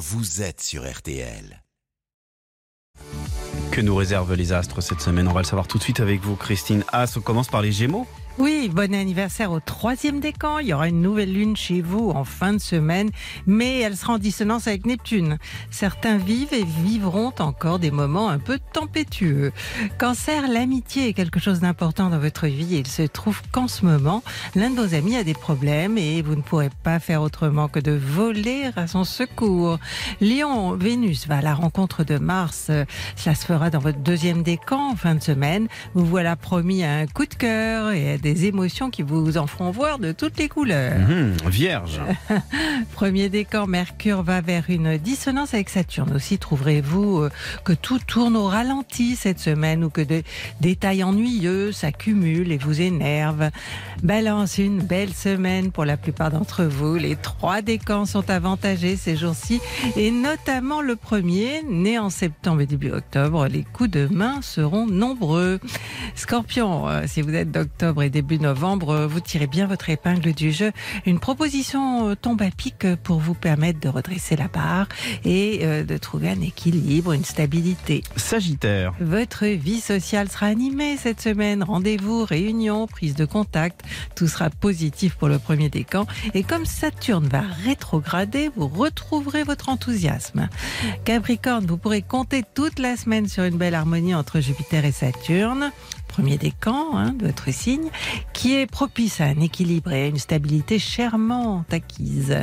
vous êtes sur RTL. Que nous réservent les astres cette semaine On va le savoir tout de suite avec vous, Christine As. On commence par les Gémeaux. Oui, bon anniversaire au troisième décan. Il y aura une nouvelle lune chez vous en fin de semaine, mais elle sera en dissonance avec Neptune. Certains vivent et vivront encore des moments un peu tempétueux. Cancer, l'amitié est quelque chose d'important dans votre vie il se trouve qu'en ce moment, l'un de vos amis a des problèmes et vous ne pourrez pas faire autrement que de voler à son secours. Lion, Vénus va à la rencontre de Mars. Cela se fera dans votre deuxième décan en fin de semaine. Vous voilà promis à un coup de cœur et à des émotions qui vous en feront voir de toutes les couleurs. Mhm, vierge. Premier décan, Mercure va vers une dissonance avec Saturne. Aussi trouverez-vous euh, que tout tourne au ralenti cette semaine ou que des détails ennuyeux s'accumulent et vous énervent. Balance, une belle semaine pour la plupart d'entre vous. Les trois décans sont avantagés ces jours-ci et notamment le premier, né en septembre et début octobre. Les coups de main seront nombreux. Scorpion, euh, si vous êtes d'octobre et début novembre, euh, vous tirez bien votre épingle du jeu. Une proposition euh, tombe à pic pour vous permettre de redresser la barre et euh, de trouver un équilibre, une stabilité. Sagittaire. Votre vie sociale sera animée cette semaine. Rendez-vous, réunions, prise de contact. Tout sera positif pour le premier décan. Et comme Saturne va rétrograder, vous retrouverez votre enthousiasme. Capricorne, vous pourrez compter toute la semaine sur une belle harmonie entre Jupiter et Saturne. Premier décan hein, de votre signe, qui est propice à un équilibre et à une stabilité chèrement acquise.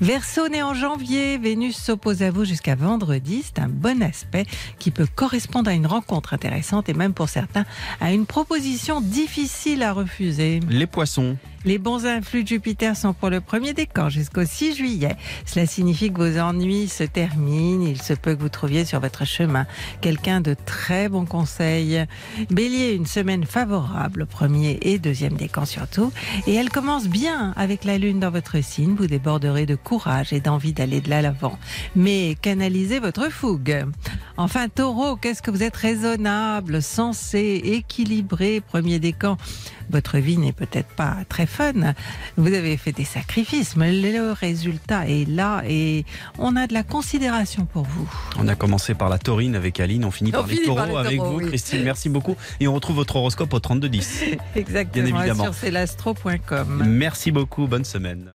Verseau né en janvier, Vénus s'oppose à vous jusqu'à vendredi. C'est un bon aspect qui peut correspondre à une rencontre intéressante et même pour certains à une proposition difficile à refuser. Les Poissons. Les bons influx de Jupiter sont pour le premier décan jusqu'au 6 juillet. Cela signifie que vos ennuis se terminent. Il se peut que vous trouviez sur votre chemin quelqu'un de très bons conseils. Bélier, une semaine favorable, premier et deuxième décan surtout. Et elle commence bien avec la lune dans votre signe. Vous déborderez de courage et d'envie d'aller de l'avant. Mais canalisez votre fougue. Enfin, taureau, qu'est-ce que vous êtes raisonnable, sensé, équilibré, premier décan. Votre vie n'est peut-être pas très fun. Vous avez fait des sacrifices, mais le résultat est là et on a de la considération pour vous. On a commencé par la taurine avec Aline, on finit On par les finit taureaux les avec vous. Christine. Merci beaucoup. Et on retrouve votre horoscope au 3210. Exactement. évidemment. Sur celastro.com. Merci beaucoup, bonne semaine.